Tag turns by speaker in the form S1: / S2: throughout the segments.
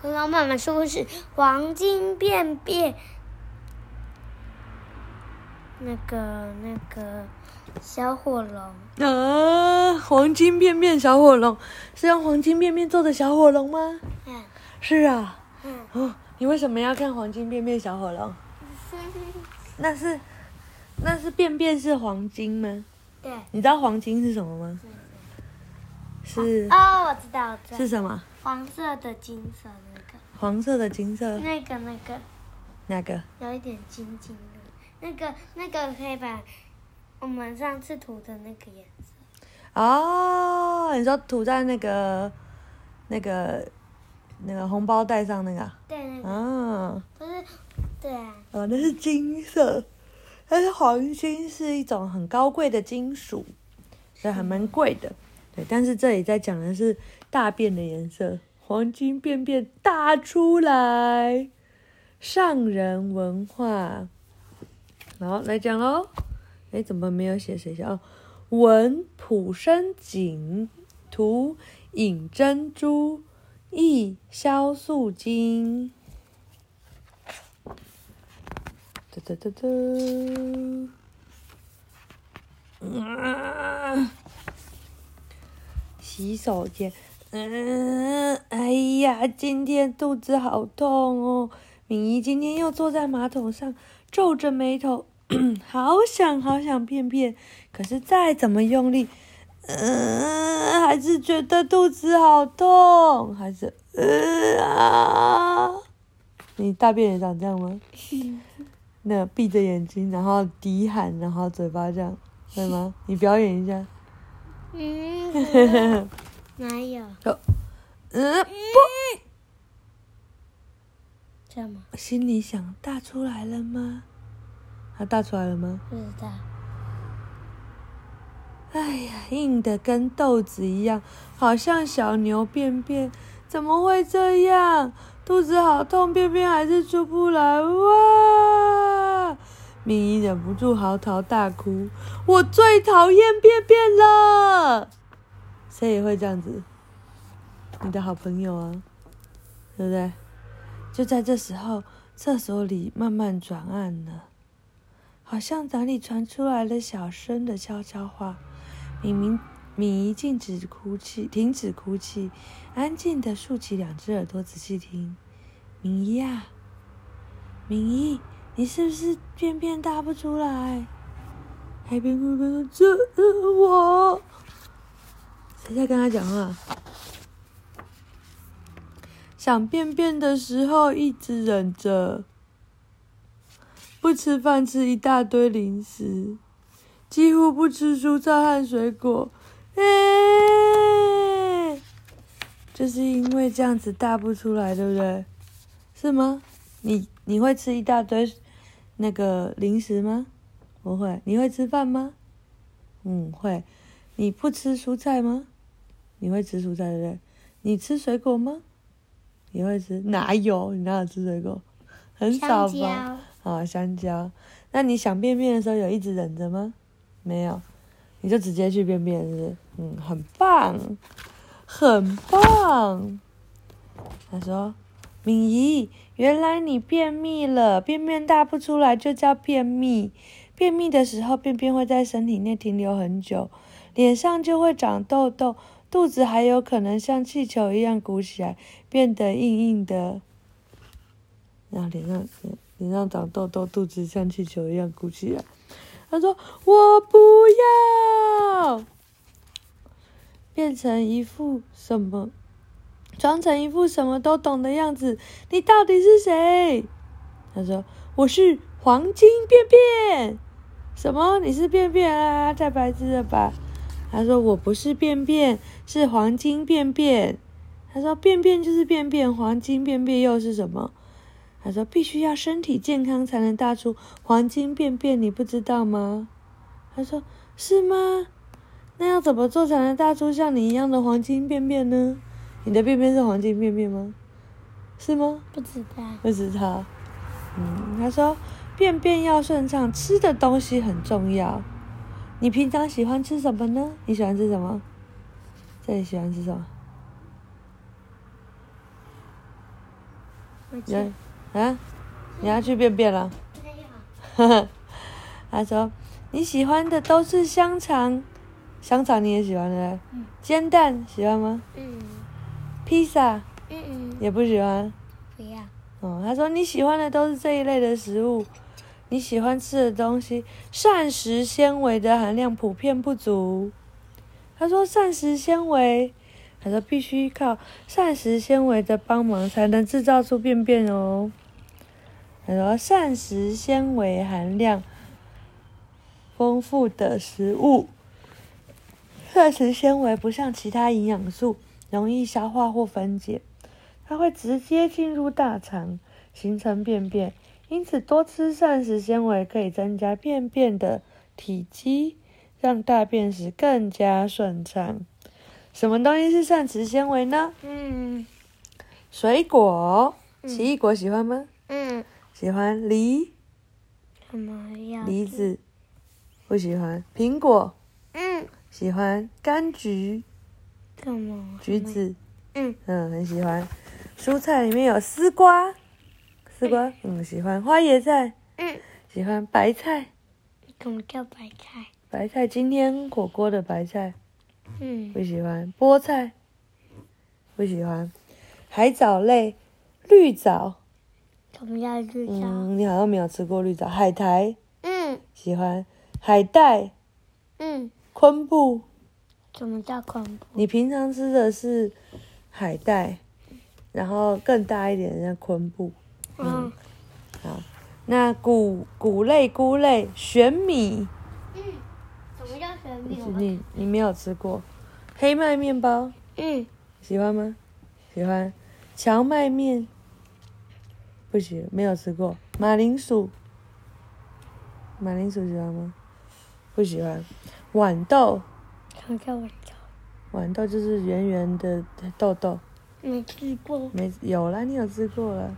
S1: 恐龙妈妈说的是黄金便便。那个那个小火龙
S2: 啊，黄金便便小火龙是用黄金便便做的小火龙吗？
S1: 嗯
S2: 是啊。
S1: 嗯，
S2: 哦，你为什么要看黄金便便小火龙？那是那是便便是黄金吗？
S1: 对。
S2: 你知道黄金是什么吗？是
S1: 哦，我知道，我知道，
S2: 是什么？
S1: 黄色的金色那个，
S2: 黄色的金色
S1: 那个那个
S2: 那个？
S1: 有一点金金的，那个那个可以把我们上次涂的那个颜色。
S2: 哦，你说涂在那个那个那个红包袋上那个啊？
S1: 对，那个
S2: 啊，
S1: 不是，对啊，
S2: 哦，那是金色，但是黄金是一种很高贵的金属，所以还蛮贵的。对，但是这里在讲的是大便的颜色，黄金便便大出来，上人文化。好，来讲喽。哎，怎么没有写谁写？哦，文朴生景，图尹珍珠，译萧素金。哒哒哒哒。啊，洗手间。嗯，哎呀，今天肚子好痛哦。敏仪今天又坐在马桶上，皱着眉头，好想好想便便，可是再怎么用力，嗯，还是觉得肚子好痛，还是嗯啊。你大便也长这样吗？那闭着眼睛，然后低喊，然后嘴巴这样，会吗？你表演一下。
S1: 嗯，哪有
S2: 嗯，不，
S1: 这样吗？
S2: 心里想，大出来了吗？它大出来了吗？
S1: 不知道。
S2: 哎呀，硬的跟豆子一样，好像小牛便便，怎么会这样？肚子好痛，便便还是出不来哇！敏仪忍不住嚎啕大哭，我最讨厌便便了。谁也会这样子？你的好朋友啊，对不对？就在这时候，厕所里慢慢转暗了，好像哪里传出来了小声的悄悄话。敏敏敏仪静止哭泣，停止哭泣，安静的竖起两只耳朵，仔细听。敏仪啊，敏仪，你是不是便便大不出来？海边哥哥说：“这是我。”谁在跟他讲话？想便便的时候一直忍着，不吃饭，吃一大堆零食。几乎不吃蔬菜和水果，哎，就是因为这样子大不出来，对不对？是吗？你你会吃一大堆那个零食吗？不会。你会吃饭吗？嗯，会。你不吃蔬菜吗？你会吃蔬菜，对不对？你吃水果吗？你会吃？哪有？你哪有吃水果？很少吧？啊，香蕉。那你想便便的时候有一直忍着吗？没有，你就直接去便便，是不是？嗯，很棒，很棒。他说：“敏仪，原来你便秘了，便便大不出来就叫便秘。便秘的时候，便便会在身体内停留很久，脸上就会长痘痘，肚子还有可能像气球一样鼓起来，变得硬硬的。然后脸上脸上长痘痘，肚子像气球一样鼓起来。”他说：“我不要，变成一副什么，装成一副什么都懂的样子。你到底是谁？”他说：“我是黄金便便。”什么？你是便便啊？太白痴了吧？他说：“我不是便便，是黄金便便。”他说：“便便就是便便，黄金便便又是什么？”他说：“必须要身体健康才能大出黄金便便，你不知道吗？”他说：“是吗？那要怎么做才能大出像你一样的黄金便便呢？你的便便是黄金便便吗？是吗？
S1: 不知道。
S2: 不知道。嗯，他说便便要顺畅，吃的东西很重要。你平常喜欢吃什么呢？你喜欢吃什么？这里喜欢吃什么？
S1: 我
S2: 你，啊？你要去便便了？他说你喜欢的都是香肠，香肠你也喜欢的？
S1: 嗯
S2: 煎蛋喜欢吗？
S1: 嗯
S2: 披萨
S1: 嗯嗯，
S2: 也不喜欢。
S1: 不要。
S2: 哦，他说你喜欢的都是这一类的食物，你喜欢吃的东西，膳食纤维的含量普遍不足。他说膳食纤维，他说必须靠膳食纤维的帮忙才能制造出便便哦。他说膳食纤维含量丰富的食物，膳食纤维不像其他营养素容易消化或分解。它会直接进入大肠，形成便便。因此，多吃膳食纤维可以增加便便的体积，让大便时更加顺畅。什么东西是膳食纤维呢？
S1: 嗯
S2: 水果，
S1: 嗯
S2: 奇异果喜欢吗？
S1: 嗯，
S2: 喜欢梨，
S1: 什么呀？
S2: 梨子不喜欢。苹果
S1: 嗯，
S2: 喜欢，柑橘、橘子，
S1: 嗯
S2: 嗯，很喜欢。蔬菜里面有丝瓜，丝瓜，嗯，喜欢。花椰菜，
S1: 嗯，
S2: 喜欢。白菜，
S1: 什么叫白菜？
S2: 白菜今天火锅的白菜
S1: 嗯
S2: 不喜欢。菠菜不喜欢。海藻类，绿藻，
S1: 什么叫绿藻？
S2: 嗯，你好像没有吃过绿藻。海苔
S1: 嗯
S2: 喜欢。海带、
S1: 嗯，
S2: 昆布，
S1: 什么叫昆布？
S2: 你平常吃的是海带，然后更大一点的叫昆布。
S1: 嗯好
S2: 那谷谷类、菇类，玄米，
S1: 嗯，什么叫玄米？
S2: 你你没有吃过。黑麦面包
S1: 嗯
S2: 喜欢吗？喜欢。荞麦面不喜欢，没有吃过。马铃薯，马铃薯喜欢吗？不喜欢。豌豆，
S1: 什么叫豌豆？
S2: 豌豆就是圆圆的豆豆，
S1: 没吃过。
S2: 没有啦，你有吃过了。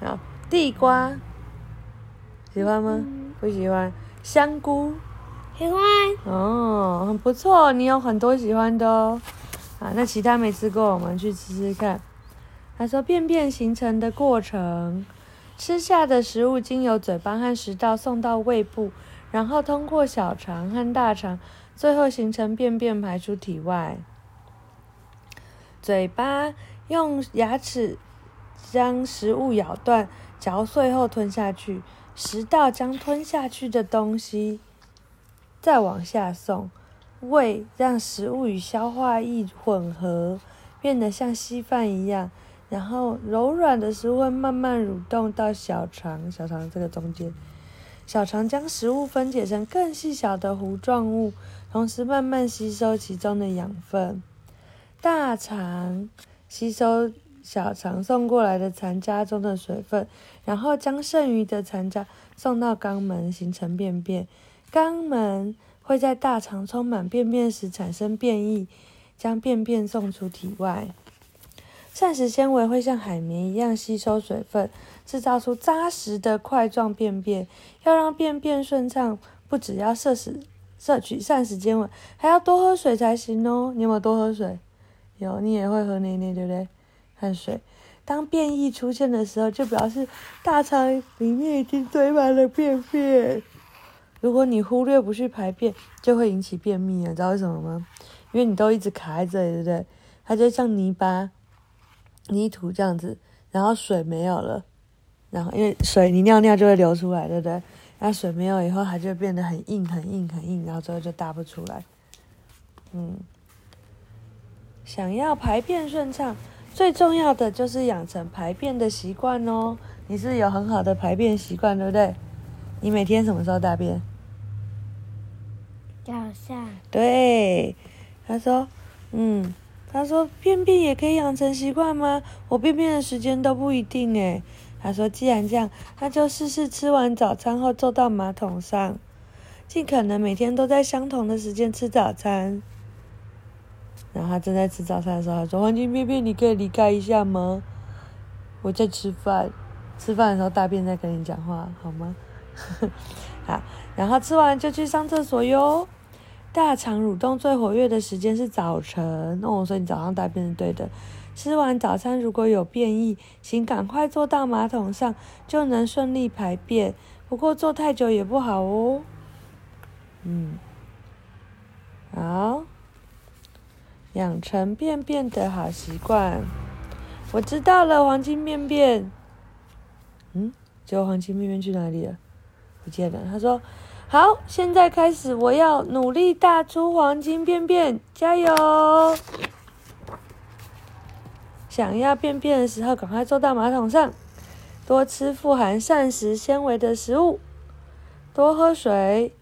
S2: 好，地瓜，喜欢吗？
S1: 嗯
S2: 不喜欢。香菇，
S1: 喜欢。
S2: 哦，很不错，你有很多喜欢的哦。啊，那其他没吃过，我们去吃吃看。他说，便便形成的过程，吃下的食物经由嘴巴和食道送到胃部，然后通过小肠和大肠，最后形成便便排出体外。嘴巴用牙齿将食物咬断、嚼碎后吞下去，食道将吞下去的东西再往下送，胃让食物与消化液混合，变得像稀饭一样，然后柔软的食物慢慢蠕动到小肠，小肠这个中间，小肠将食物分解成更细小的糊状物，同时慢慢吸收其中的养分。大肠吸收小肠送过来的残渣中的水分，然后将剩余的残渣送到肛门，形成便便。肛门会在大肠充满便便时产生变异，将便便送出体外。膳食纤维会像海绵一样吸收水分，制造出扎实的块状便便。要让便便顺畅，不只要摄食摄取膳食纤维，还要多喝水才行哦。你有没有多喝水？有，你也会喝奶奶，对不对？汗水。当便意出现的时候，就表示大肠里面已经堆满了便便。如果你忽略不去排便，就会引起便秘了。知道为什么吗？因为你都一直卡在这里，对不对？它就像泥巴、泥土这样子，然后水没有了，然后因为水你尿尿就会流出来，对不对？那水没有以后，它就变得很硬、很硬、很硬，然后最后就大不出来。嗯，想要排便顺畅，最重要的就是养成排便的习惯哦。你是有很好的排便习惯，对不对？你每天什么时候大便？
S1: 早上。
S2: 对，他说，嗯，他说便便也可以养成习惯吗？我便便的时间都不一定诶。他说，既然这样，那就试试吃完早餐后坐到马桶上，尽可能每天都在相同的时间吃早餐。然后他正在吃早餐的时候，他说：“黄金便便，你可以离开一下吗？我在吃饭，吃饭的时候大便在跟你讲话，好吗？” 好，然后吃完就去上厕所哟。大肠蠕动最活跃的时间是早晨哦，我说你早上大便是对的。吃完早餐如果有便意，请赶快坐到马桶上，就能顺利排便。不过坐太久也不好哦。嗯，好，养成便便的好习惯。我知道了，黄金便便。嗯，结果黄金便便去哪里了？不见了。他说：“好，现在开始，我要努力大出黄金便便，加油！想要便便的时候，赶快坐到马桶上，多吃富含膳食纤维的食物，多喝水，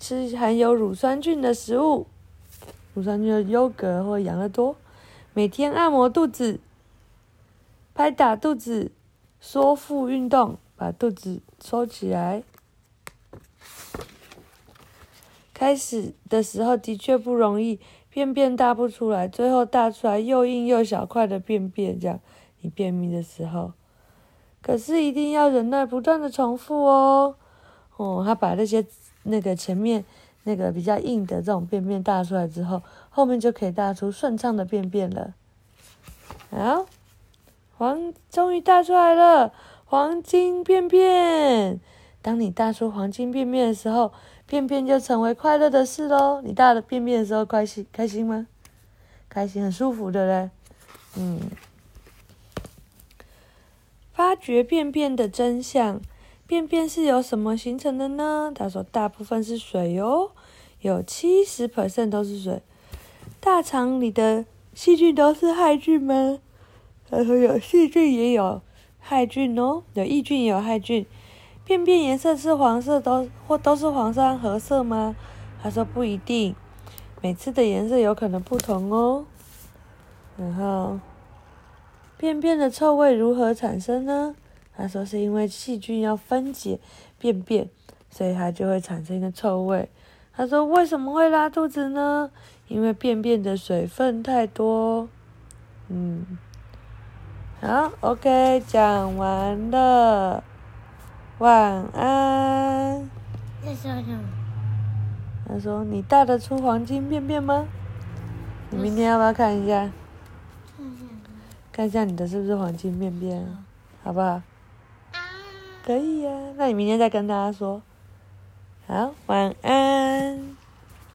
S2: 吃含有乳酸菌的食物，乳酸菌的优格或养乐多，每天按摩肚子。”拍打肚子，缩腹运动，把肚子收起来。开始的时候的确不容易，便便大不出来，最后大出来又硬又小块的便便，这样你便秘的时候。可是一定要忍耐，不断的重复哦。哦，他把那些那个前面那个比较硬的这种便便大出来之后，后面就可以大出顺畅的便便了。好。黄终于大出来了，黄金便便。当你大出黄金便便的时候，便便就成为快乐的事喽。你大了便便的时候，开心开心吗？开心，很舒服的嘞。嗯。发掘便便的真相，便便是由什么形成的呢？他说，大部分是水哦，有七十 percent 都是水。大肠里的细菌都是害菌吗？他说有细菌也有害菌哦，有益菌也有害菌。便便颜色是黄色都或都是黄色和色吗？他说不一定，每次的颜色有可能不同哦。然后，便便的臭味如何产生呢？他说是因为细菌要分解便便，所以它就会产生一个臭味。他说为什么会拉肚子呢？因为便便的水分太多。嗯。好，OK，讲完了，晚安。
S1: 在说什么？
S2: 他说：“你大得出黄金便便吗？你明天要不要看一下？看一下你的是不是黄金便便，好不好？可以呀，那你明天再跟大家说。好，晚安。